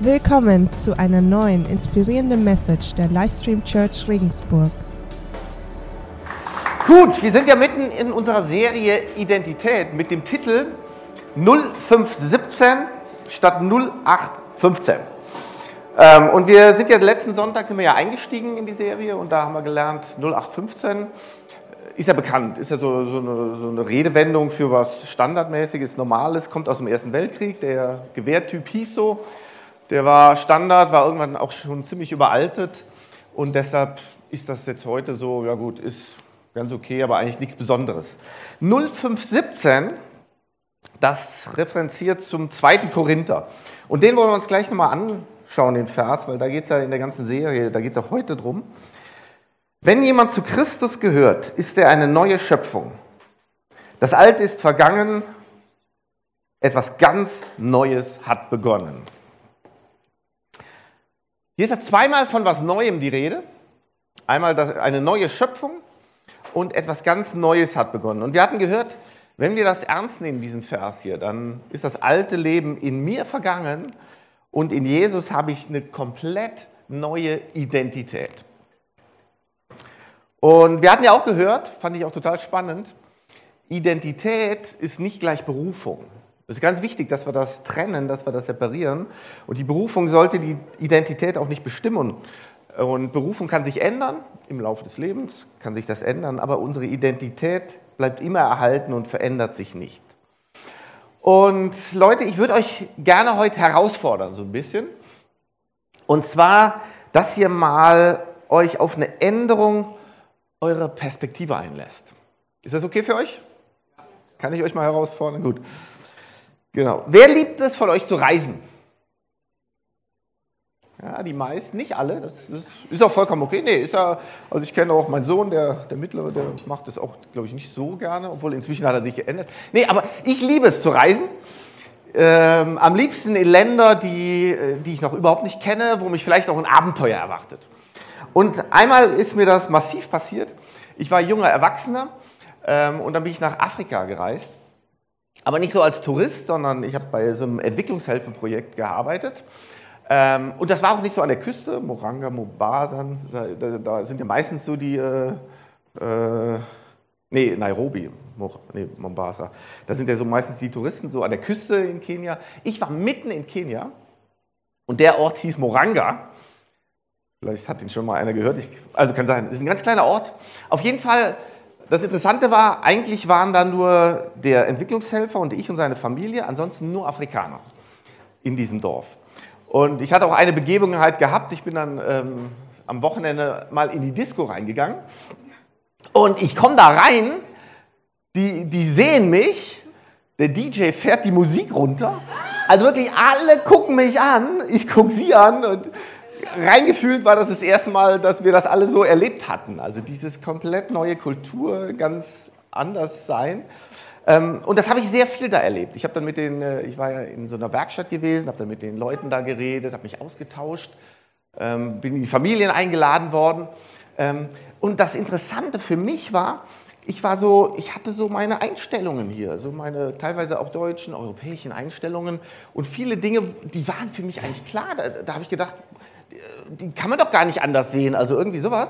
Willkommen zu einer neuen inspirierenden Message der Livestream Church Regensburg. Gut, wir sind ja mitten in unserer Serie Identität mit dem Titel 0517 statt 0815. Ähm, und wir sind ja letzten Sonntag sind wir ja eingestiegen in die Serie und da haben wir gelernt 0815 ist ja bekannt, ist ja so, so, eine, so, eine, Redewendung für was Standardmäßiges, Normales, kommt aus dem Ersten Weltkrieg. Der Gewehrtyp hieß so, der war Standard, war irgendwann auch schon ziemlich überaltet und deshalb ist das jetzt heute so, ja gut, ist ganz okay, aber eigentlich nichts Besonderes. 0517, das referenziert zum zweiten Korinther und den wollen wir uns gleich nochmal anschauen, den Vers, weil da geht es ja in der ganzen Serie, da geht es auch heute drum. Wenn jemand zu Christus gehört, ist er eine neue Schöpfung. Das Alte ist vergangen, etwas ganz Neues hat begonnen. Hier ist ja zweimal von was Neuem die Rede. Einmal eine neue Schöpfung und etwas ganz Neues hat begonnen. Und wir hatten gehört, wenn wir das ernst nehmen, diesen Vers hier, dann ist das alte Leben in mir vergangen und in Jesus habe ich eine komplett neue Identität. Und wir hatten ja auch gehört, fand ich auch total spannend, Identität ist nicht gleich Berufung. Es ist ganz wichtig, dass wir das trennen, dass wir das separieren. Und die Berufung sollte die Identität auch nicht bestimmen. Und Berufung kann sich ändern im Laufe des Lebens, kann sich das ändern, aber unsere Identität bleibt immer erhalten und verändert sich nicht. Und Leute, ich würde euch gerne heute herausfordern, so ein bisschen. Und zwar, dass ihr mal euch auf eine Änderung eure Perspektive einlässt. Ist das okay für euch? Kann ich euch mal herausfordern? Gut. Genau. Wer liebt es von euch zu reisen? Ja, die meisten, nicht alle. Das ist, ist auch vollkommen okay. Nee, ist ja, also ich kenne auch meinen Sohn, der, der Mittlere, der macht das auch, glaube ich, nicht so gerne, obwohl inzwischen hat er sich geändert. Nee, aber ich liebe es zu reisen. Ähm, am liebsten in Länder, die, äh, die ich noch überhaupt nicht kenne, wo mich vielleicht auch ein Abenteuer erwartet. Und einmal ist mir das massiv passiert. Ich war junger Erwachsener ähm, und dann bin ich nach Afrika gereist. Aber nicht so als Tourist, sondern ich habe bei so einem Entwicklungshilfeprojekt gearbeitet. Ähm, und das war auch nicht so an der Küste, Moranga, Mombasa, da, da, da sind ja meistens so die, äh, äh, nee, Nairobi, nee, Mombasa, da sind ja so meistens die Touristen so an der Küste in Kenia. Ich war mitten in Kenia und der Ort hieß Moranga. Vielleicht hat ihn schon mal einer gehört. Ich, also kann sein, ist ein ganz kleiner Ort. Auf jeden Fall, das Interessante war, eigentlich waren da nur der Entwicklungshelfer und ich und seine Familie, ansonsten nur Afrikaner in diesem Dorf. Und ich hatte auch eine Begebenheit gehabt. Ich bin dann ähm, am Wochenende mal in die Disco reingegangen. Und ich komme da rein, die, die sehen mich, der DJ fährt die Musik runter. Also wirklich alle gucken mich an, ich gucke sie an und reingefühlt war das das erste Mal, dass wir das alle so erlebt hatten. Also dieses komplett neue Kultur, ganz anders sein. Ähm, und das habe ich sehr viel da erlebt. Ich habe dann mit den, äh, ich war ja in so einer Werkstatt gewesen, habe dann mit den Leuten da geredet, habe mich ausgetauscht, ähm, bin in die Familien eingeladen worden. Ähm, und das Interessante für mich war, ich war so, ich hatte so meine Einstellungen hier, so meine teilweise auch deutschen, europäischen Einstellungen und viele Dinge, die waren für mich eigentlich klar. Da, da habe ich gedacht, die kann man doch gar nicht anders sehen, also irgendwie sowas.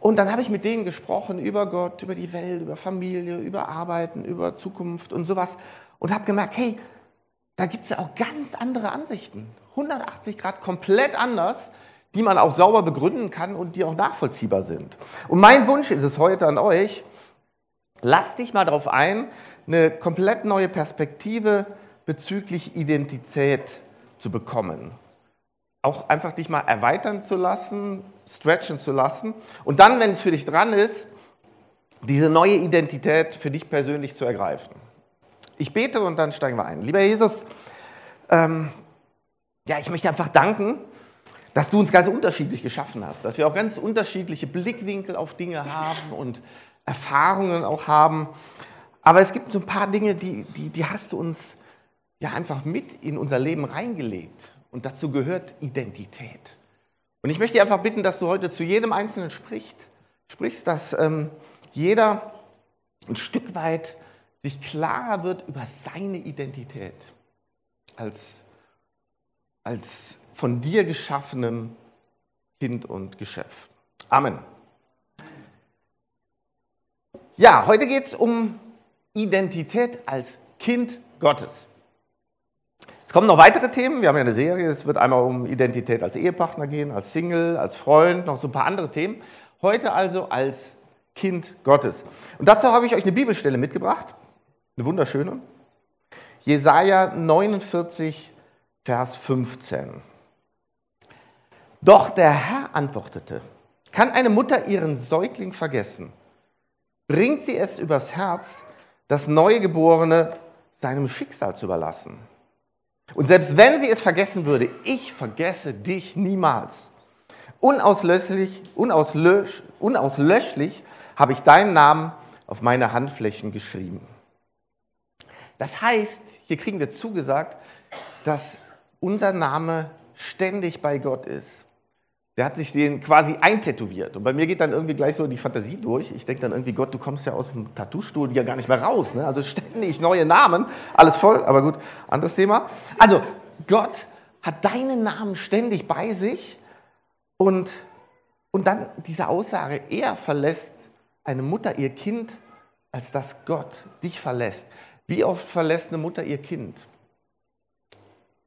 Und dann habe ich mit denen gesprochen über Gott, über die Welt, über Familie, über Arbeiten, über Zukunft und sowas und habe gemerkt, hey, da gibt es ja auch ganz andere Ansichten, 180 Grad komplett anders, die man auch sauber begründen kann und die auch nachvollziehbar sind. Und mein Wunsch ist es heute an euch, lasst dich mal darauf ein, eine komplett neue Perspektive bezüglich Identität zu bekommen auch einfach dich mal erweitern zu lassen, stretchen zu lassen und dann, wenn es für dich dran ist, diese neue Identität für dich persönlich zu ergreifen. Ich bete und dann steigen wir ein. Lieber Jesus, ähm, ja, ich möchte einfach danken, dass du uns ganz unterschiedlich geschaffen hast, dass wir auch ganz unterschiedliche Blickwinkel auf Dinge haben und Erfahrungen auch haben. Aber es gibt so ein paar Dinge, die, die, die hast du uns ja einfach mit in unser Leben reingelegt. Und dazu gehört Identität. Und ich möchte dich einfach bitten, dass du heute zu jedem Einzelnen sprichst, sprichst, dass ähm, jeder ein Stück weit sich klarer wird über seine Identität als, als von dir geschaffenem Kind und Geschöpf. Amen. Ja, heute geht es um Identität als Kind Gottes. Es kommen noch weitere Themen. Wir haben ja eine Serie. Es wird einmal um Identität als Ehepartner gehen, als Single, als Freund, noch so ein paar andere Themen. Heute also als Kind Gottes. Und dazu habe ich euch eine Bibelstelle mitgebracht. Eine wunderschöne. Jesaja 49, Vers 15. Doch der Herr antwortete: Kann eine Mutter ihren Säugling vergessen? Bringt sie es übers Herz, das Neugeborene seinem Schicksal zu überlassen? Und selbst wenn sie es vergessen würde, ich vergesse dich niemals. Unauslöschlich, unauslösch, unauslöschlich habe ich deinen Namen auf meine Handflächen geschrieben. Das heißt, hier kriegen wir zugesagt, dass unser Name ständig bei Gott ist. Der hat sich den quasi eintätowiert. Und bei mir geht dann irgendwie gleich so die Fantasie durch. Ich denke dann irgendwie, Gott, du kommst ja aus dem Tattoo-Stuhl ja gar nicht mehr raus. Ne? Also ständig neue Namen, alles voll, aber gut, anderes Thema. Also Gott hat deinen Namen ständig bei sich und, und dann diese Aussage, er verlässt eine Mutter ihr Kind, als dass Gott dich verlässt. Wie oft verlässt eine Mutter ihr Kind?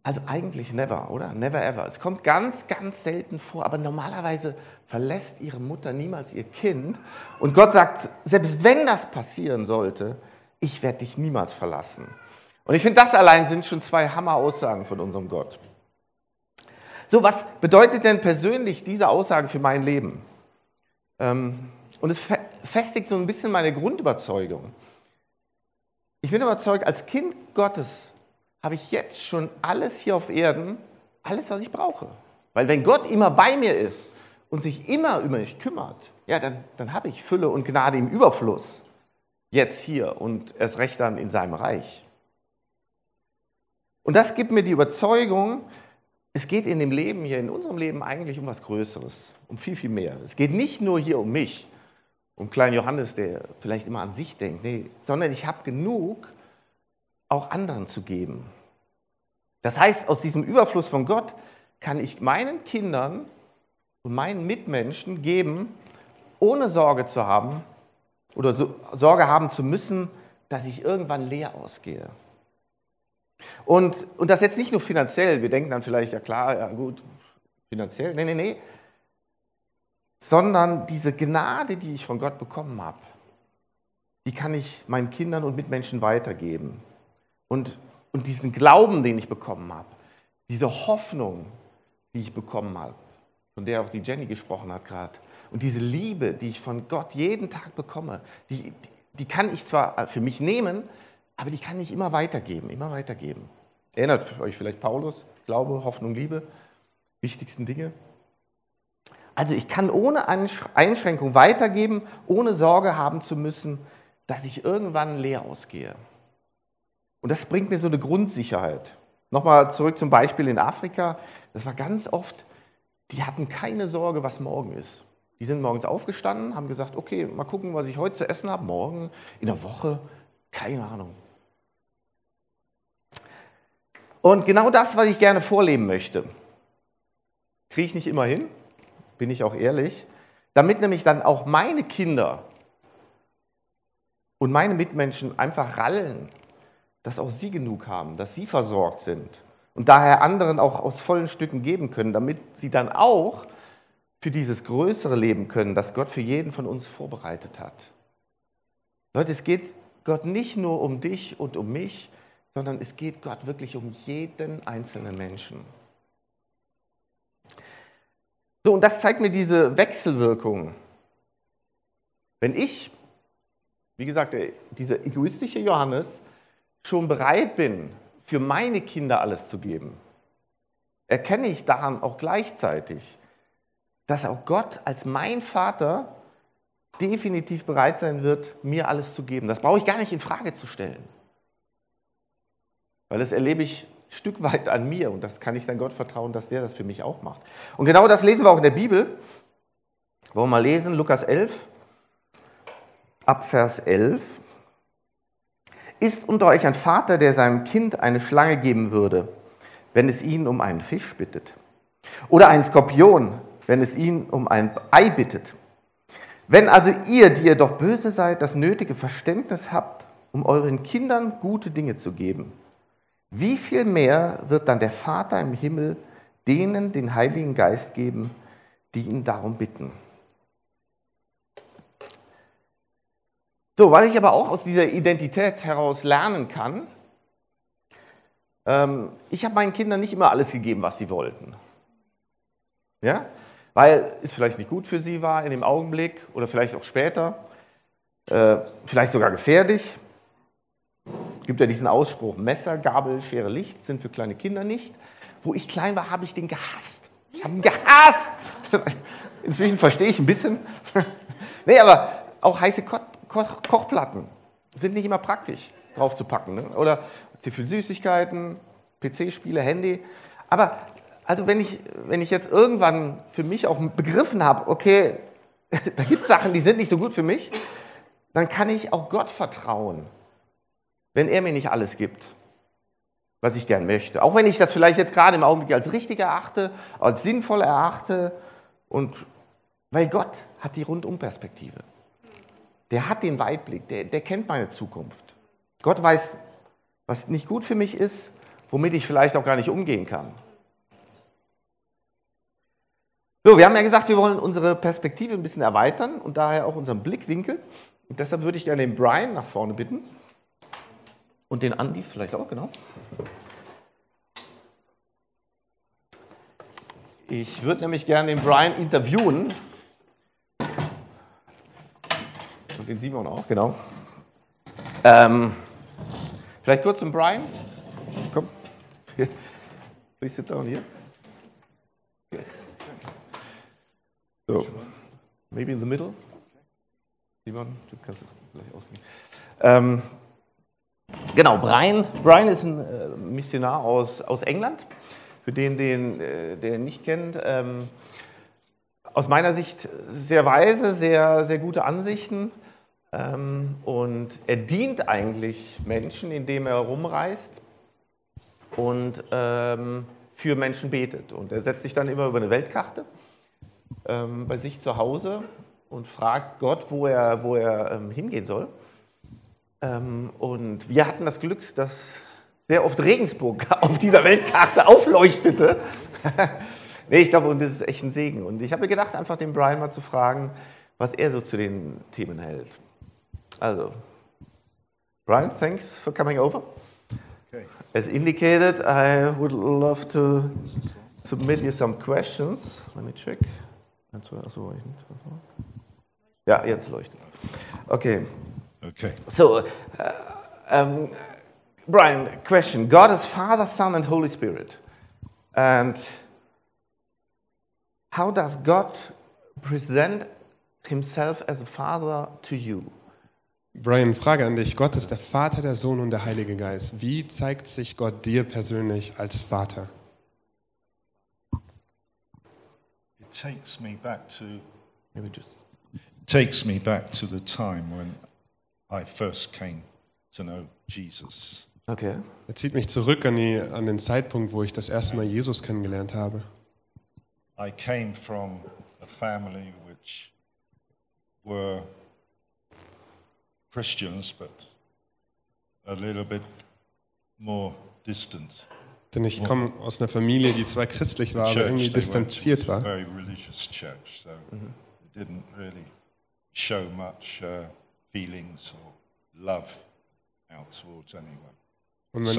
Also eigentlich never, oder? Never ever. Es kommt ganz, ganz selten vor, aber normalerweise verlässt ihre Mutter niemals ihr Kind. Und Gott sagt, selbst wenn das passieren sollte, ich werde dich niemals verlassen. Und ich finde, das allein sind schon zwei Hammer-Aussagen von unserem Gott. So, was bedeutet denn persönlich diese Aussage für mein Leben? Ähm, und es festigt so ein bisschen meine Grundüberzeugung. Ich bin überzeugt, als Kind Gottes habe ich jetzt schon alles hier auf Erden, alles, was ich brauche. Weil wenn Gott immer bei mir ist und sich immer über mich kümmert, ja, dann, dann habe ich Fülle und Gnade im Überfluss. Jetzt hier und erst recht dann in seinem Reich. Und das gibt mir die Überzeugung, es geht in dem Leben hier, in unserem Leben eigentlich um was Größeres, um viel, viel mehr. Es geht nicht nur hier um mich, um kleinen Johannes, der vielleicht immer an sich denkt, nee, sondern ich habe genug, auch anderen zu geben. Das heißt, aus diesem Überfluss von Gott kann ich meinen Kindern und meinen Mitmenschen geben, ohne Sorge zu haben oder so, Sorge haben zu müssen, dass ich irgendwann leer ausgehe. Und, und das jetzt nicht nur finanziell, wir denken dann vielleicht, ja klar, ja gut, finanziell, nee, nee, nee, sondern diese Gnade, die ich von Gott bekommen habe, die kann ich meinen Kindern und Mitmenschen weitergeben. Und, und diesen Glauben, den ich bekommen habe, diese Hoffnung, die ich bekommen habe, von der auch die Jenny gesprochen hat gerade, und diese Liebe, die ich von Gott jeden Tag bekomme, die, die kann ich zwar für mich nehmen, aber die kann ich immer weitergeben, immer weitergeben. Erinnert euch vielleicht Paulus, Glaube, Hoffnung, Liebe, wichtigsten Dinge. Also ich kann ohne Einschränkung weitergeben, ohne Sorge haben zu müssen, dass ich irgendwann leer ausgehe. Und das bringt mir so eine Grundsicherheit. Nochmal zurück zum Beispiel in Afrika. Das war ganz oft, die hatten keine Sorge, was morgen ist. Die sind morgens aufgestanden, haben gesagt, okay, mal gucken, was ich heute zu essen habe, morgen, in der Woche, keine Ahnung. Und genau das, was ich gerne vorleben möchte, kriege ich nicht immer hin, bin ich auch ehrlich, damit nämlich dann auch meine Kinder und meine Mitmenschen einfach rallen dass auch sie genug haben, dass sie versorgt sind und daher anderen auch aus vollen Stücken geben können, damit sie dann auch für dieses größere Leben können, das Gott für jeden von uns vorbereitet hat. Leute, es geht Gott nicht nur um dich und um mich, sondern es geht Gott wirklich um jeden einzelnen Menschen. So, und das zeigt mir diese Wechselwirkung. Wenn ich, wie gesagt, dieser egoistische Johannes, schon bereit bin, für meine Kinder alles zu geben, erkenne ich daran auch gleichzeitig, dass auch Gott als mein Vater definitiv bereit sein wird, mir alles zu geben. Das brauche ich gar nicht in Frage zu stellen. Weil das erlebe ich ein Stück weit an mir und das kann ich dann Gott vertrauen, dass der das für mich auch macht. Und genau das lesen wir auch in der Bibel. Wollen wir mal lesen, Lukas 11, ab Vers 11. Ist unter euch ein Vater, der seinem Kind eine Schlange geben würde, wenn es ihn um einen Fisch bittet? Oder einen Skorpion, wenn es ihn um ein Ei bittet? Wenn also ihr, die ihr doch böse seid, das nötige Verständnis habt, um euren Kindern gute Dinge zu geben, wie viel mehr wird dann der Vater im Himmel denen den Heiligen Geist geben, die ihn darum bitten? So, was ich aber auch aus dieser Identität heraus lernen kann, ähm, ich habe meinen Kindern nicht immer alles gegeben, was sie wollten. Ja? Weil es vielleicht nicht gut für sie war in dem Augenblick oder vielleicht auch später, äh, vielleicht sogar gefährlich. Es gibt ja diesen Ausspruch, Messer, Gabel, Schere, Licht sind für kleine Kinder nicht. Wo ich klein war, habe ich den gehasst. Ich habe ihn gehasst. Inzwischen verstehe ich ein bisschen. nee, aber auch heiße Ko Ko Kochplatten sind nicht immer praktisch draufzupacken. Ne? Oder zu viel Süßigkeiten, PC-Spiele, Handy. Aber also wenn ich, wenn ich jetzt irgendwann für mich auch begriffen habe, okay, da gibt es Sachen, die sind nicht so gut für mich, dann kann ich auch Gott vertrauen, wenn er mir nicht alles gibt, was ich gern möchte. Auch wenn ich das vielleicht jetzt gerade im Augenblick als richtig erachte, als sinnvoll erachte und weil Gott hat die Rundumperspektive. Der hat den Weitblick, der, der kennt meine Zukunft. Gott weiß, was nicht gut für mich ist, womit ich vielleicht auch gar nicht umgehen kann. So, wir haben ja gesagt, wir wollen unsere Perspektive ein bisschen erweitern und daher auch unseren Blickwinkel. Und deshalb würde ich gerne den Brian nach vorne bitten. Und den Andy vielleicht auch, genau. Ich würde nämlich gerne den Brian interviewen. Und den Simon auch, genau. Ähm, vielleicht kurz zum Brian. Komm. Please sit down here. So, maybe in the middle. Simon, du kannst gleich ausgehen. Ähm, genau, Brian, Brian ist ein äh, Missionar aus, aus England. Für den, den, äh, der ihn nicht kennt, ähm, aus meiner Sicht sehr weise, sehr, sehr gute Ansichten. Ähm, und er dient eigentlich Menschen, indem er rumreist und ähm, für Menschen betet. Und er setzt sich dann immer über eine Weltkarte ähm, bei sich zu Hause und fragt Gott, wo er, wo er hingehen soll. Und wir hatten das Glück, dass sehr oft Regensburg auf dieser Weltkarte aufleuchtete. nee, ich glaube, und das ist echt ein Segen. Und ich habe mir gedacht, einfach den Brian mal zu fragen, was er so zu den Themen hält. Also, Brian, thanks for coming over. Okay. As indicated, I would love to submit you some questions. Let me check. Ja, jetzt leuchtet. Okay. Okay. So, uh, um, Brian, question. God is Father, Son, and Holy Spirit. And how does God present himself as a father to you? Brian, Frage an dich. Gott ist der Vater, der Sohn und der Heilige Geist. Wie zeigt sich Gott dir persönlich als Vater? takes me back to maybe just takes me back to the time when I first came to know Jesus. Okay. Er zieht mich zurück an, die, an den Zeitpunkt, wo ich das erste Mal Jesus kennengelernt habe. I came from a family which were Christians, but a little bit more distant. Denn ich komme aus einer Familie, die zwar christlich war, aber irgendwie distanziert war. Uh. Und, mein,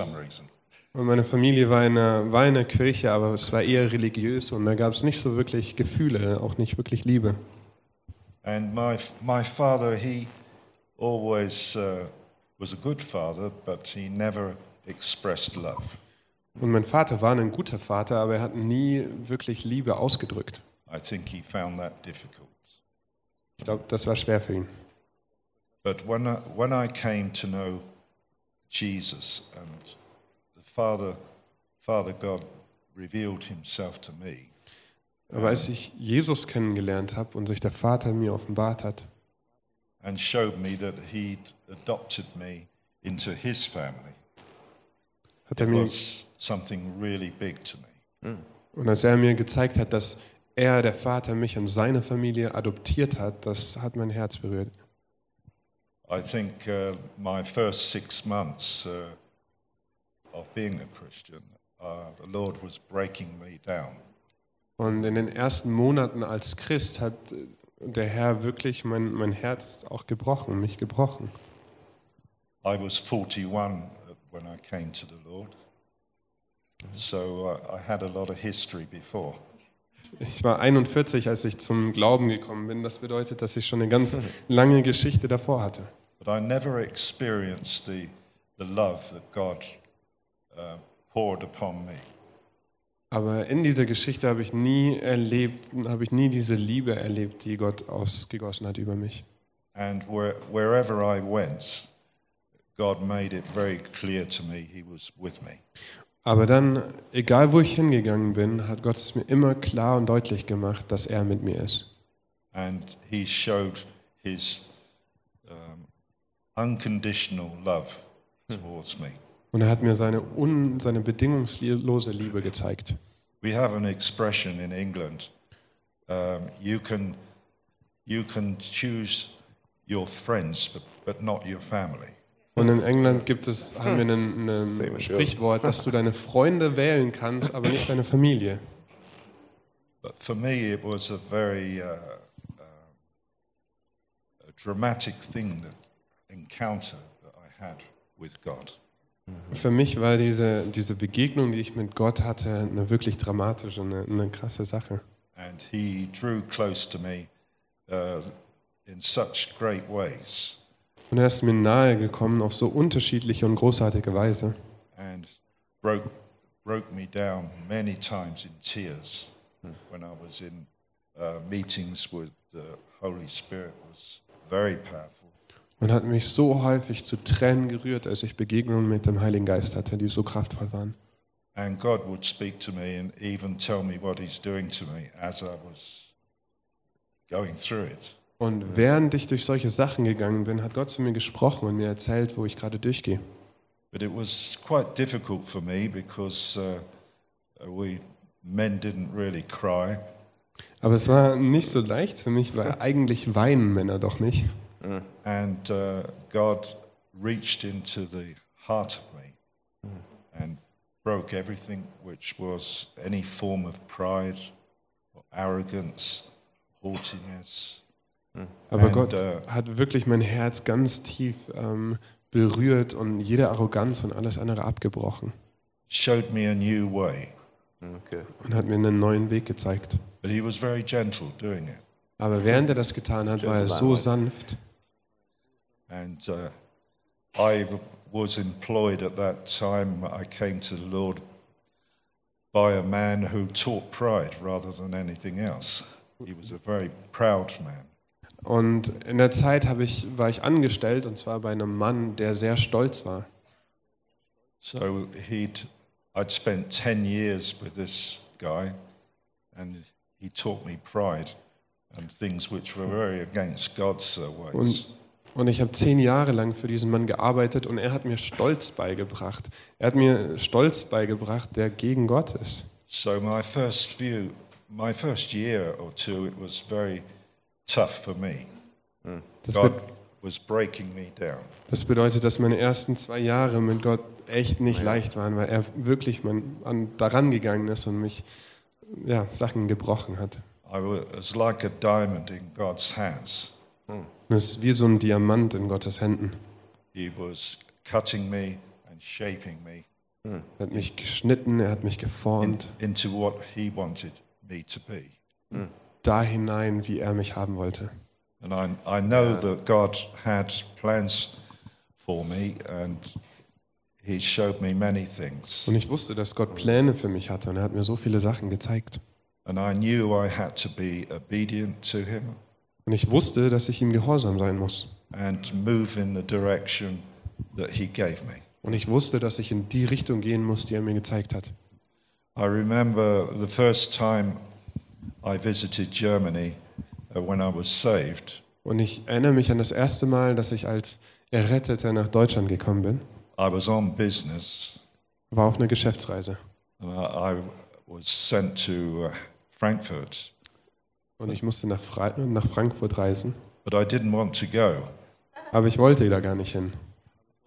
und meine Familie war in, einer, war in einer Kirche, aber es war eher religiös und da gab es nicht so wirklich Gefühle, auch nicht wirklich Liebe. And my my father, he always uh, was a good father, but he never expressed love. Und mein Vater war ein guter Vater, aber er hat nie wirklich Liebe ausgedrückt. I think he found that difficult. Ich glaube, das war schwer für ihn. But when I, when I came to know Jesus and the Father, Father God revealed himself to me. Aber als ich Jesus kennengelernt habe und sich der Vater mir offenbart hat, and showed me that he'd adopted me into his family. Hat er mir something really big to me. Und als er mir gezeigt hat, dass er, der Vater, mich und seine Familie adoptiert hat, das hat mein Herz berührt. I think uh, my first six months uh, of being a Christian, uh, the Lord was breaking me down. Und in den ersten Monaten als Christ hat der Herr wirklich mein, mein Herz auch gebrochen, mich gebrochen. I was 41 when I came to the Lord, so uh, I had a lot of history before. Ich war 41, als ich zum Glauben gekommen bin. Das bedeutet, dass ich schon eine ganz lange Geschichte davor hatte. But I never experienced the, the love that God uh, poured upon me. Aber in dieser Geschichte habe ich nie erlebt, habe ich nie diese Liebe erlebt, die Gott ausgegossen hat über mich. And where, wherever I went, God made it very clear to me He was with me. Aber dann, egal wo ich hingegangen bin, hat Gott es mir immer klar und deutlich gemacht, dass er mit mir ist. And He showed His um, unconditional love towards me. Und er hat mir seine, un, seine bedingungslose Liebe gezeigt. We have an expression in England um, you, can, you can choose your friends, but, but not your family. Und in England gibt es, haben wir ein, Sprichwort, dass du deine Freunde wählen kannst, aber nicht deine Familie. But for me, it was a very uh, uh, a dramatic thing, that encounter that I had with God. Für mich war diese, diese Begegnung, die ich mit Gott hatte, eine wirklich dramatische, eine, eine krasse Sache. And He drew close to me uh, in such great ways. Und er ist mir nahe gekommen auf so unterschiedliche und großartige Weise. and broke, broke me down many times in tears when I was in uh, meetings with the Holy Spirit was very powerful. Und hat mich so häufig zu Tränen gerührt, als ich Begegnungen mit dem Heiligen Geist hatte, die so kraftvoll waren. And God would speak to me and even tell me what He's doing to me as I was going through it. Und während ich durch solche Sachen gegangen bin, hat Gott zu mir gesprochen und mir erzählt, wo ich gerade durchgehe. But it was quite difficult for me because uh, we men didn't really cry. Aber es war nicht so leicht für mich, weil eigentlich weinen Männer doch nicht. And uh, God reached into the heart of me and broke everything which was any form of pride or arrogance, haughtiness. Aber And, Gott äh, hat wirklich mein Herz ganz tief ähm, berührt und jede Arroganz und alles andere abgebrochen Showed me a new way. Okay. und hat mir einen neuen Weg gezeigt. But he was very gentle doing it. Aber während er das getan hat, war er so sanft. And uh, I was employed at that time, I came to the Lord by a man who taught pride rather than anything else. He was a very proud man. Und in der Zeit habe ich, war ich angestellt und zwar bei einem Mann, der sehr stolz war. So he'd, I'd spent 10 years with this guy, and he taught me pride and things which were very against God's uh, ways. Und, und ich habe zehn Jahre lang für diesen Mann gearbeitet und er hat mir Stolz beigebracht. Er hat mir Stolz beigebracht, der gegen Gott ist. So my first few, my first year or two, it was very tough for me. Das, God was breaking me down. das bedeutet, dass meine ersten zwei Jahre mit Gott echt nicht leicht waren, weil er wirklich mein, an, daran gegangen ist und mich ja, Sachen gebrochen hat. I was like a diamond in God's hands. Und es ist wie so ein Diamant in Gottes Händen. He was cutting me and shaping me Er hat mich geschnitten, er hat mich in, geformt, into what He wanted me to be. da hinein, wie er mich haben wollte. And I, I know that God had plans for me, and He showed me many things. Und ich wusste, dass Gott Pläne für mich hatte und er hat mir so viele Sachen gezeigt. And I knew I had to be obedient to Him Und ich wusste, dass ich ihm gehorsam sein muss. and move in the direction that He gave me. Und ich wusste, dass ich in die Richtung gehen muss, die er mir gezeigt hat. I remember the first time I visited Germany uh, when I was saved. Und ich erinnere mich an das erste Mal, dass ich als Erretteter nach Deutschland gekommen bin. I was on business war auf einer Geschäftsreise. And I, I was sent to uh, Frankfurt, Und ich musste nach, Fra nach Frankfurt reisen. but I didn't want to go. Aber ich wollte da gar nicht hin.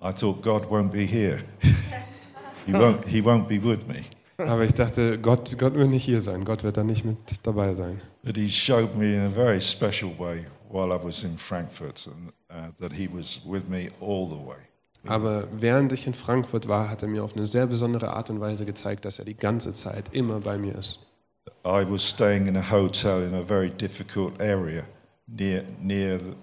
I thought God won't be here. he won't. He won't be with me. Aber ich dachte, Gott, Gott wird nicht hier sein. Gott wird da nicht mit dabei sein. But He showed me in a very special way while I was in Frankfurt, and uh, that He was with me all the way. Aber während ich in Frankfurt war, hat er mir auf eine sehr besondere Art und Weise gezeigt, dass er die ganze Zeit immer bei mir ist. I was staying in a hotel in a very difficult area near near the,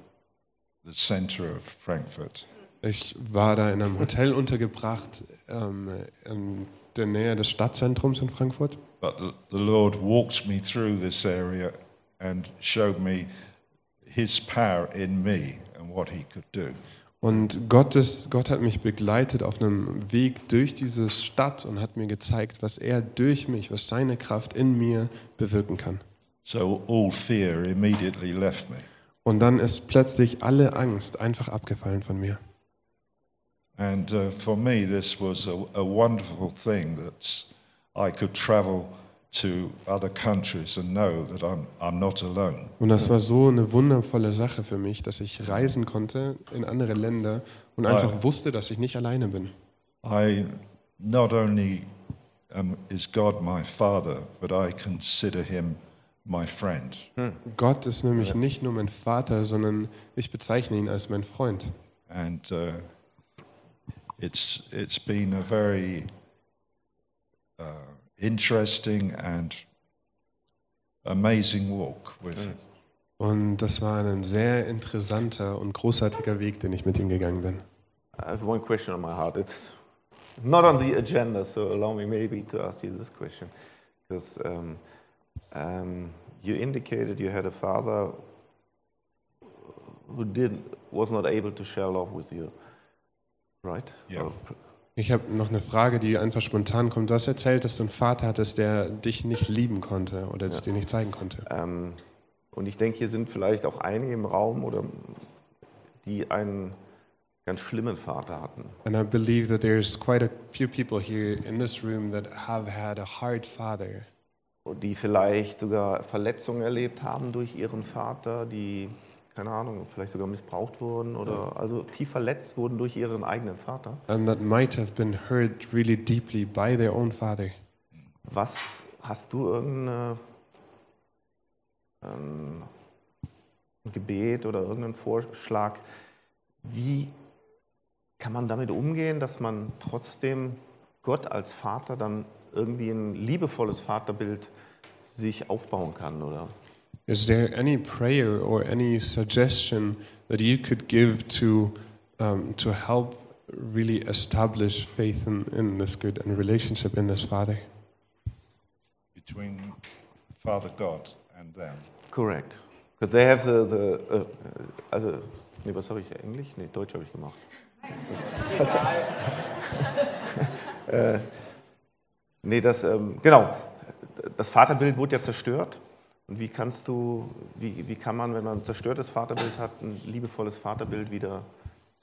center of Frankfurt. Ich war da in einem Hotel untergebracht, ähm, in der Nähe des Stadtzentrums in Frankfurt. But the, the Lord walked me through this area and showed me His power in me and what He could do. Und Gott, ist, Gott hat mich begleitet auf einem Weg durch diese Stadt und hat mir gezeigt, was er durch mich, was seine Kraft in mir bewirken kann. So all fear immediately left me. Und dann ist plötzlich alle Angst einfach abgefallen von mir. And uh, for me, this was a, a wonderful thing that I could travel to other countries and know that I'm, I'm not alone. Und das war so eine wundervolle Sache für mich, dass ich reisen konnte in andere Länder und einfach wusste, dass ich nicht alleine bin. I not only um, is God my Father, but I consider Him my friend. Gott ist nämlich nicht nur mein Vater, sondern ich bezeichne ihn als mein Freund. And uh, it's, it's been a very uh, interesting and amazing walk with Him. Und das war ein sehr interessanter und großartiger Weg, den ich mit ihm gegangen bin. I have one question on my heart. It's not on the agenda, so allow me maybe to ask you this question. Because um, um, you indicated you had a father who did, was not able to share love with you, right? Yeah. Or- Ich habe noch eine Frage, die einfach spontan kommt. Du hast erzählt, dass du einen Vater hattest, der dich nicht lieben konnte oder es dir nicht zeigen konnte. Ähm, und ich denke, hier sind vielleicht auch einige im Raum, oder, die einen ganz schlimmen Vater hatten. And I believe that there's quite a few people here in this room that have had a hard father. Und die vielleicht sogar Verletzungen erlebt haben durch ihren Vater, die, keine Ahnung, vielleicht sogar missbraucht wurden oder also tief verletzt wurden durch ihren eigenen Vater. and that might have been hurt really deeply by their own father. Was hast du irgendeine ähm, Gebet oder irgendeinen Vorschlag? Wie kann man damit umgehen, dass man trotzdem Gott als Vater dann irgendwie ein liebevolles Vaterbild sich aufbauen kann, oder? Is there any prayer or any suggestion that you could give to um, to help really establish faith in, in this good and relationship in this father? between Father God and them. Correct. Because they have the, the äh, also, nee, was habe ich, Englisch? Nee, Deutsch habe ich gemacht. äh, nee, das, ähm, genau, das Vaterbild wurde ja zerstört. Und wie kannst du, wie, wie kann man, wenn man ein zerstörtes Vaterbild hat, ein liebevolles Vaterbild wieder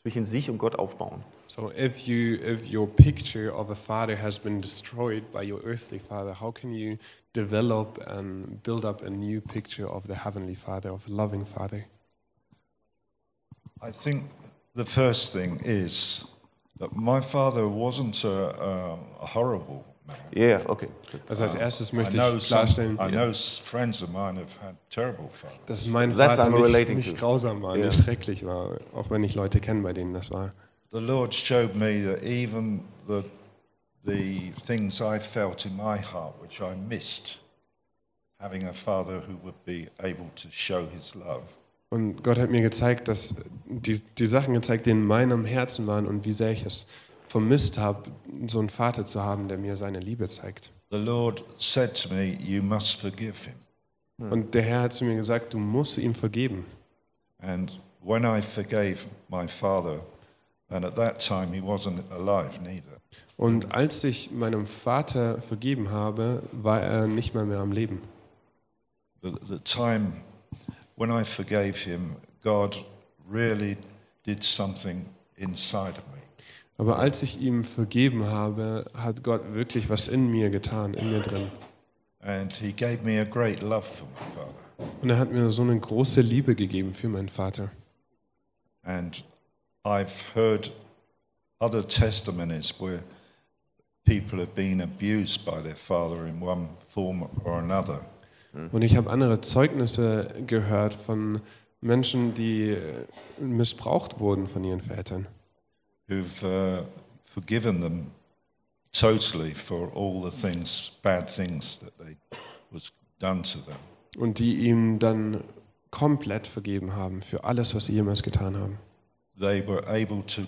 zwischen sich und Gott aufbauen? So if you if your picture of a father has been destroyed by your earthly father, how can you develop and build up a new picture of the heavenly father, of a loving father? I think the first thing is that my father wasn't a, um, a horrible yeah, okay. Also als erstes I möchte ich klarstellen, dass mein Vater nicht, nicht grausam war, nicht schrecklich war, auch wenn ich Leute kenne, bei denen das war. The Lord showed me that even the, the things I felt in my heart, which I missed, having a father who would be able to show his love. Und Gott hat mir gezeigt, dass die, die Sachen gezeigt, die in meinem Herzen waren und wie sehr ich es vermisst habe, so einen Vater zu haben, der mir seine Liebe zeigt. The Lord said to me, You must forgive him. Und der Herr hat zu mir gesagt, du musst ihm vergeben. And when I forgave my father, and at that time he wasn't alive neither, Und als ich meinem Vater vergeben habe, war er nicht mal mehr am Leben. the, the time when I forgave him, God really did something inside of me. Aber als ich ihm vergeben habe, hat Gott wirklich was in mir getan, in mir drin. And he gave me a great love for my father. Und er hat mir so eine große Liebe gegeben für meinen Vater. And I've heard other testimonies where people have been abused by their father in one form or another. Und ich habe andere Zeugnisse gehört von Menschen, die äh, missbraucht wurden von ihren Vätern. Who've uh, forgiven them totally for all the things, bad things that they was done to them. Und die ihm dann komplett vergeben haben für alles, was sie jemals getan haben. They were able to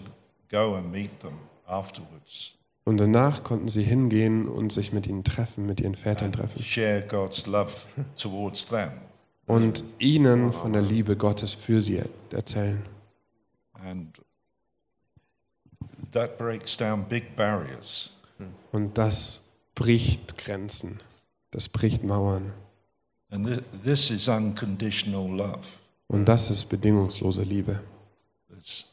go and meet them afterwards Und danach konnten sie hingehen und sich mit ihnen treffen, mit ihren Vätern treffen. share God's love towards them. Und ihnen von der Liebe Gottes für sie erzählen. And that breaks down big barriers. Und das bricht Grenzen. Das bricht Mauern. And th- this is unconditional love. Und das ist bedingungslose Liebe. It's,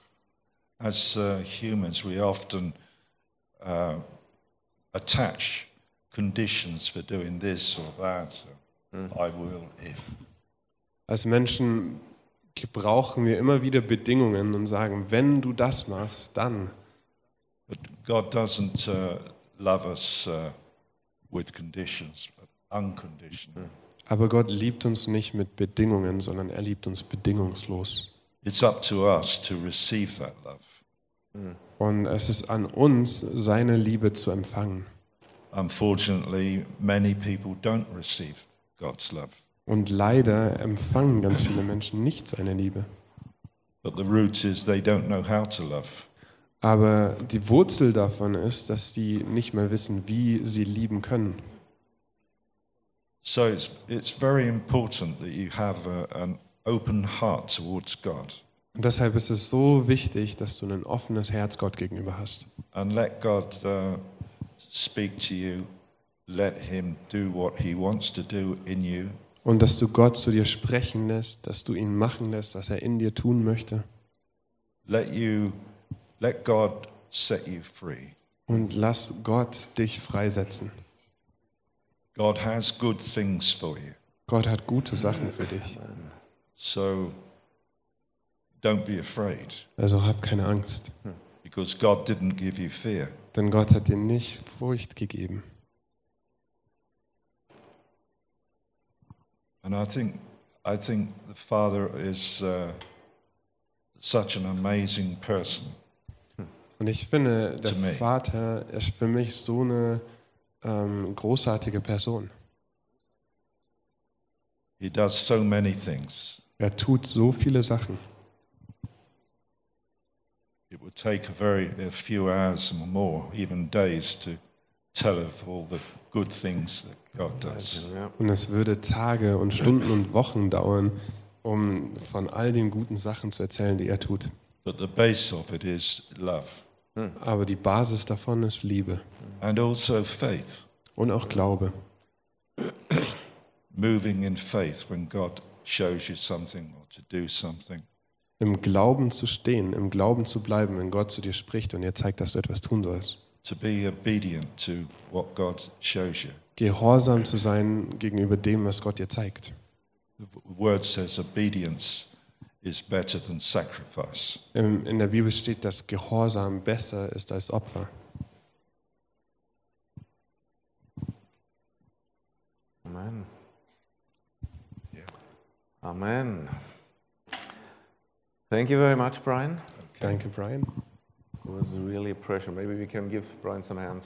as uh, humans, we often uh, attach conditions for doing this or that. I will if. Als Menschen brauchen wir immer wieder Bedingungen und sagen, wenn du das machst, dann. God doesn't uh, love us uh, with conditions, but unconditional. Aber Gott liebt uns nicht mit Bedingungen, sondern er liebt uns bedingungslos. It's up to us to receive that love. Und es ist an uns, seine Liebe zu empfangen. Unfortunately, many people don't receive God's love. Und leider empfangen ganz viele Menschen nicht seine Liebe. But the root is they don't know how to love. Aber die Wurzel davon ist, dass sie nicht mehr wissen, wie sie lieben können. So it's, it's very important that you have a, an open heart towards God Und deshalb ist es so wichtig, dass du ein offenes Herz Gott gegenüber hast. and let God uh, speak to you. Let Him do what He wants to do in you. Und dass du Gott zu dir sprechen lässt, dass du ihn machen lässt, was er in dir tun möchte. Let you let God set you free. Und lass Gott dich freisetzen. God has good things for you. Gott hat gute Sachen für dich. So don't be afraid Also hab keine Angst. because God didn't give you fear. Denn Gott hat dir nicht Furcht gegeben. And I think, I think the Father is uh, such an amazing person. Und ich finde, der. Vater ist für mich so eine ähm, großartige Person. He does so many things. Er tut so viele Sachen. It would take a very a few hours or more, even days, to tell of all the good things that God does. Und es würde Tage und Stunden und Wochen dauern, um von all den guten Sachen zu erzählen, die er tut. But the base of it is love Aber die Basis davon ist Liebe and also faith. und auch Glaube. Moving in faith when God shows you something or to do something. Im Glauben zu stehen, im Glauben zu bleiben, wenn Gott zu dir spricht und dir zeigt, dass du etwas tun sollst. To be obedient to what God shows you. Gehorsam zu sein gegenüber dem, was Gott dir zeigt. The word says obedience is better than sacrifice. Im- In der Bibel steht, dass Gehorsam besser ist als Opfer. Amen. Amen. Thank you very much, Brian. Thank you, Brian. It was really a pleasure. Maybe we can give Brian some hands.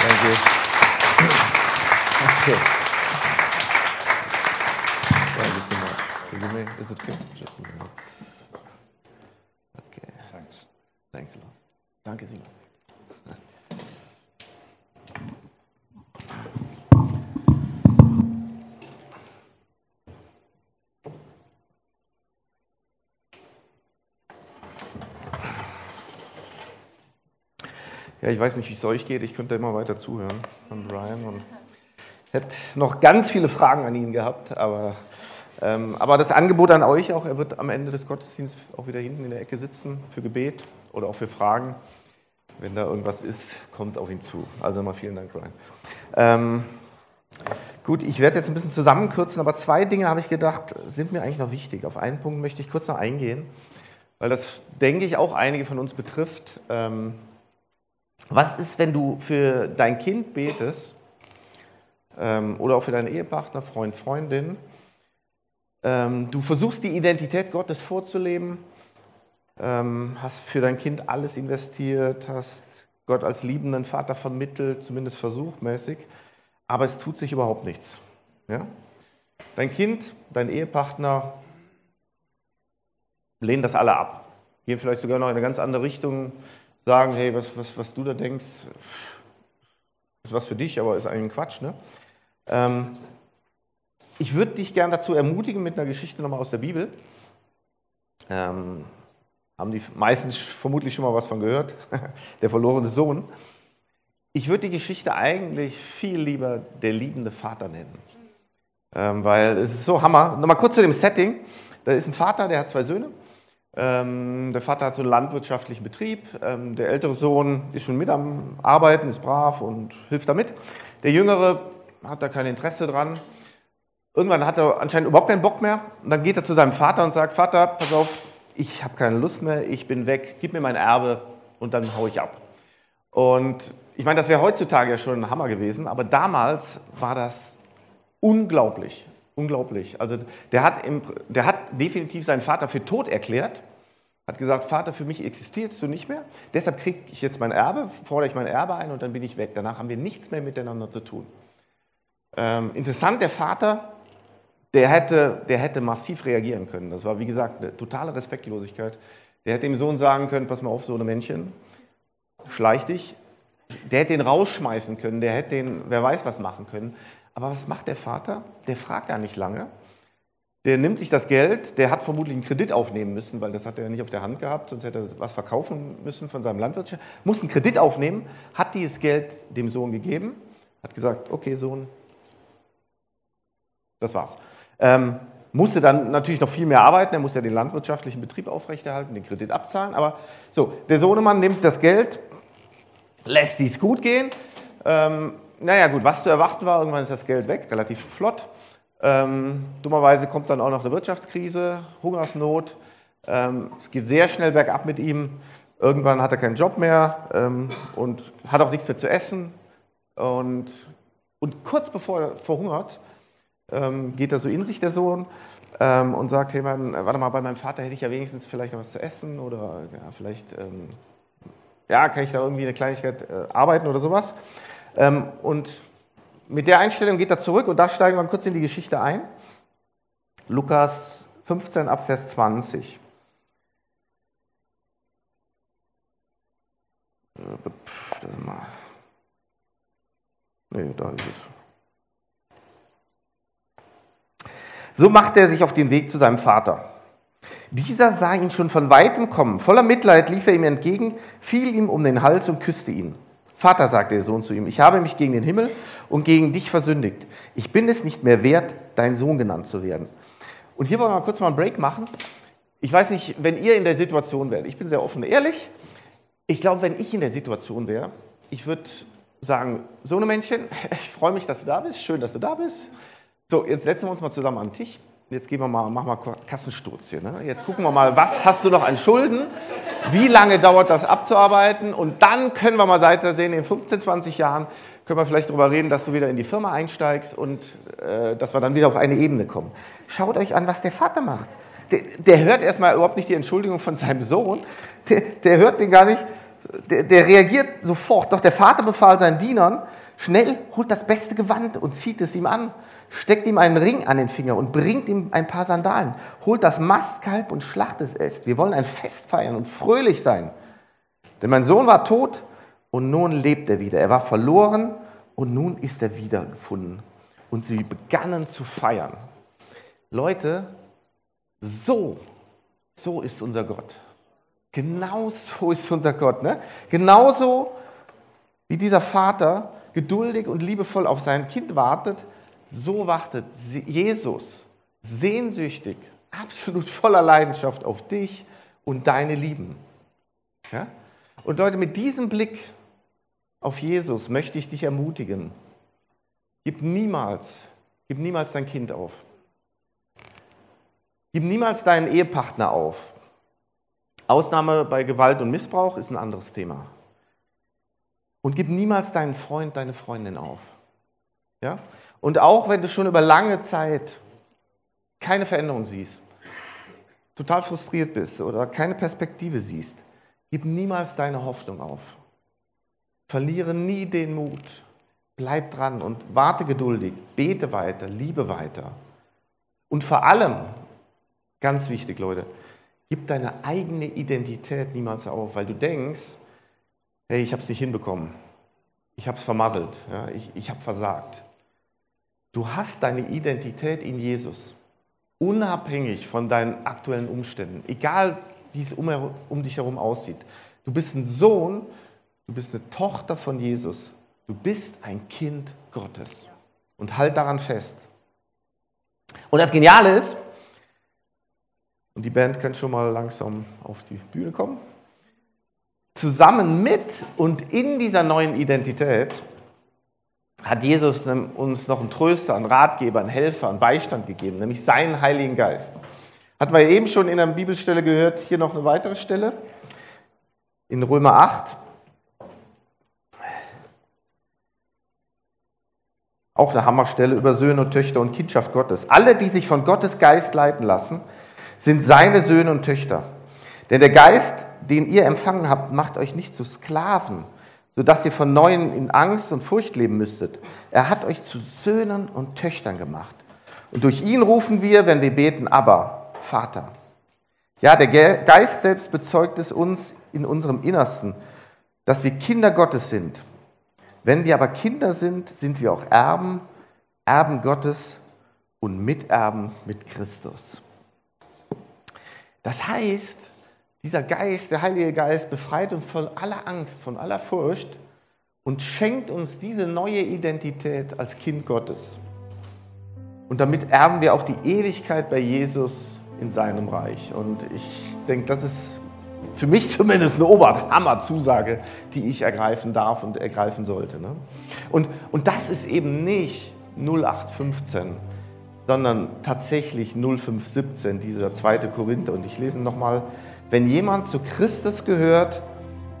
Thank you. Okay. You make, is it good? Just a minute. Okay. Thanks. Thanks a lot. Danke, Simon. Ja, ich weiß nicht, wie es euch geht. Ich könnte immer weiter zuhören von Brian und hätte noch ganz viele Fragen an ihn gehabt, aber aber das Angebot an euch auch, er wird am Ende des Gottesdienstes auch wieder hinten in der Ecke sitzen für Gebet oder auch für Fragen. Wenn da irgendwas ist, kommt auf ihn zu. Also nochmal vielen Dank, Ryan. Ähm, gut, ich werde jetzt ein bisschen zusammenkürzen, aber zwei Dinge habe ich gedacht, sind mir eigentlich noch wichtig. Auf einen Punkt möchte ich kurz noch eingehen, weil das, denke ich, auch einige von uns betrifft. Ähm, was ist, wenn du für dein Kind betest ähm, oder auch für deinen Ehepartner, Freund, Freundin? Ähm, du versuchst die Identität Gottes vorzuleben, ähm, hast für dein Kind alles investiert, hast Gott als liebenden Vater vermittelt, zumindest versuchmäßig, aber es tut sich überhaupt nichts. Ja? Dein Kind, dein Ehepartner lehnen das alle ab, gehen vielleicht sogar noch in eine ganz andere Richtung, sagen, hey, was, was, was du da denkst, ist was für dich, aber ist eigentlich ein Quatsch. Ne? Ähm, ich würde dich gerne dazu ermutigen mit einer Geschichte nochmal aus der Bibel. Ähm, haben die meisten vermutlich schon mal was von gehört. der verlorene Sohn. Ich würde die Geschichte eigentlich viel lieber der liebende Vater nennen. Ähm, weil es ist so Hammer. Nochmal kurz zu dem Setting. Da ist ein Vater, der hat zwei Söhne. Ähm, der Vater hat so einen landwirtschaftlichen Betrieb. Ähm, der ältere Sohn ist schon mit am Arbeiten, ist brav und hilft damit. Der jüngere hat da kein Interesse dran. Irgendwann hat er anscheinend überhaupt keinen Bock mehr. Und dann geht er zu seinem Vater und sagt, Vater, pass auf, ich habe keine Lust mehr, ich bin weg, gib mir mein Erbe und dann haue ich ab. Und ich meine, das wäre heutzutage ja schon ein Hammer gewesen, aber damals war das unglaublich, unglaublich. Also der hat, im, der hat definitiv seinen Vater für tot erklärt, hat gesagt, Vater, für mich existierst du nicht mehr, deshalb kriege ich jetzt mein Erbe, fordere ich mein Erbe ein und dann bin ich weg. Danach haben wir nichts mehr miteinander zu tun. Ähm, interessant, der Vater der hätte, der hätte massiv reagieren können. Das war, wie gesagt, eine totale Respektlosigkeit. Der hätte dem Sohn sagen können, pass mal auf, so eine Männchen, schleich dich. Der hätte den rausschmeißen können, der hätte den, wer weiß was machen können. Aber was macht der Vater? Der fragt gar nicht lange. Der nimmt sich das Geld, der hat vermutlich einen Kredit aufnehmen müssen, weil das hat er nicht auf der Hand gehabt, sonst hätte er was verkaufen müssen von seinem Landwirtschaft. Muss einen Kredit aufnehmen, hat dieses Geld dem Sohn gegeben, hat gesagt, okay Sohn, das war's. Ähm, musste dann natürlich noch viel mehr arbeiten, er musste ja den landwirtschaftlichen Betrieb aufrechterhalten, den Kredit abzahlen. Aber so, der Sohnemann nimmt das Geld, lässt dies gut gehen. Ähm, naja, gut, was zu erwarten war, irgendwann ist das Geld weg, relativ flott. Ähm, dummerweise kommt dann auch noch eine Wirtschaftskrise, Hungersnot. Ähm, es geht sehr schnell bergab mit ihm. Irgendwann hat er keinen Job mehr ähm, und hat auch nichts mehr zu essen. Und, und kurz bevor er verhungert, ähm, geht er so in sich, der Sohn, ähm, und sagt, hey, man, warte mal, bei meinem Vater hätte ich ja wenigstens vielleicht noch was zu essen oder ja, vielleicht, ähm, ja, kann ich da irgendwie eine Kleinigkeit äh, arbeiten oder sowas. Ähm, und mit der Einstellung geht er zurück und da steigen wir kurz in die Geschichte ein. Lukas 15 ab Vers 20. Nee, da ist es. So machte er sich auf den Weg zu seinem Vater. Dieser sah ihn schon von weitem kommen. Voller Mitleid lief er ihm entgegen, fiel ihm um den Hals und küsste ihn. Vater, sagte der Sohn zu ihm, ich habe mich gegen den Himmel und gegen dich versündigt. Ich bin es nicht mehr wert, dein Sohn genannt zu werden. Und hier wollen wir mal kurz mal einen Break machen. Ich weiß nicht, wenn ihr in der Situation wärt, ich bin sehr offen und ehrlich, ich glaube, wenn ich in der Situation wäre, ich würde sagen, Sohnemännchen, ich freue mich, dass du da bist, schön, dass du da bist. So, jetzt setzen wir uns mal zusammen an den Tisch. Jetzt gehen wir mal, machen wir Kassensturz hier. Ne? Jetzt gucken wir mal, was hast du noch an Schulden? Wie lange dauert das abzuarbeiten? Und dann können wir mal weiter sehen, in 15, 20 Jahren können wir vielleicht darüber reden, dass du wieder in die Firma einsteigst und äh, dass wir dann wieder auf eine Ebene kommen. Schaut euch an, was der Vater macht. Der, der hört erstmal überhaupt nicht die Entschuldigung von seinem Sohn. Der, der hört den gar nicht. Der, der reagiert sofort. Doch der Vater befahl seinen Dienern, schnell holt das beste Gewand und zieht es ihm an steckt ihm einen Ring an den Finger und bringt ihm ein paar Sandalen, holt das Mastkalb und schlachtet es. Wir wollen ein Fest feiern und fröhlich sein. Denn mein Sohn war tot und nun lebt er wieder. Er war verloren und nun ist er wiedergefunden. Und sie begannen zu feiern. Leute, so, so ist unser Gott. Genau so ist unser Gott. Ne? Genauso wie dieser Vater geduldig und liebevoll auf sein Kind wartet, so wartet Jesus, sehnsüchtig, absolut voller Leidenschaft auf dich und deine Lieben. Ja? Und Leute, mit diesem Blick auf Jesus möchte ich dich ermutigen. Gib niemals, gib niemals dein Kind auf. Gib niemals deinen Ehepartner auf. Ausnahme bei Gewalt und Missbrauch ist ein anderes Thema. Und gib niemals deinen Freund, deine Freundin auf. Ja? Und auch wenn du schon über lange Zeit keine Veränderung siehst, total frustriert bist oder keine Perspektive siehst, gib niemals deine Hoffnung auf. Verliere nie den Mut. Bleib dran und warte geduldig, bete weiter, liebe weiter. Und vor allem, ganz wichtig, Leute, gib deine eigene Identität niemals auf, weil du denkst, hey, ich habe es nicht hinbekommen, ich habe es vermasselt, ja, ich, ich habe versagt. Du hast deine Identität in Jesus, unabhängig von deinen aktuellen Umständen, egal wie es um, um dich herum aussieht. Du bist ein Sohn, du bist eine Tochter von Jesus, du bist ein Kind Gottes. Und halt daran fest. Und das Geniale ist, und die Band kann schon mal langsam auf die Bühne kommen, zusammen mit und in dieser neuen Identität hat Jesus uns noch einen Tröster, einen Ratgeber, einen Helfer, einen Beistand gegeben, nämlich seinen Heiligen Geist. Hatten wir eben schon in der Bibelstelle gehört, hier noch eine weitere Stelle, in Römer 8. Auch eine Hammerstelle über Söhne und Töchter und Kindschaft Gottes. Alle, die sich von Gottes Geist leiten lassen, sind seine Söhne und Töchter. Denn der Geist, den ihr empfangen habt, macht euch nicht zu Sklaven, sodass ihr von neuem in Angst und Furcht leben müsstet. Er hat euch zu Söhnen und Töchtern gemacht. Und durch ihn rufen wir, wenn wir beten, aber Vater. Ja, der Geist selbst bezeugt es uns in unserem Innersten, dass wir Kinder Gottes sind. Wenn wir aber Kinder sind, sind wir auch Erben, Erben Gottes und Miterben mit Christus. Das heißt, dieser Geist, der Heilige Geist, befreit uns von aller Angst, von aller Furcht und schenkt uns diese neue Identität als Kind Gottes. Und damit erben wir auch die Ewigkeit bei Jesus in seinem Reich. Und ich denke, das ist für mich zumindest eine Oberhammer-Zusage, die ich ergreifen darf und ergreifen sollte. Ne? Und, und das ist eben nicht 0815, sondern tatsächlich 0517, dieser zweite Korinther. Und ich lese nochmal wenn jemand zu Christus gehört,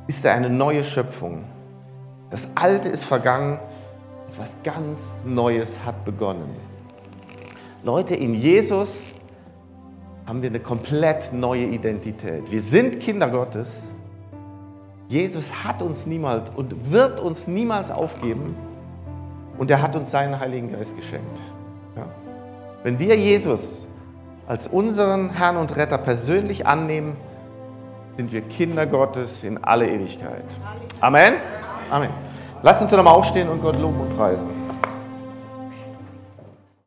ist er eine neue Schöpfung. Das Alte ist vergangen, etwas ganz Neues hat begonnen. Leute, in Jesus haben wir eine komplett neue Identität. Wir sind Kinder Gottes. Jesus hat uns niemals und wird uns niemals aufgeben und er hat uns seinen Heiligen Geist geschenkt. Ja? Wenn wir Jesus als unseren Herrn und Retter persönlich annehmen, sind wir Kinder Gottes in alle Ewigkeit. Amen. Amen. Lass uns nochmal aufstehen und Gott loben und preisen.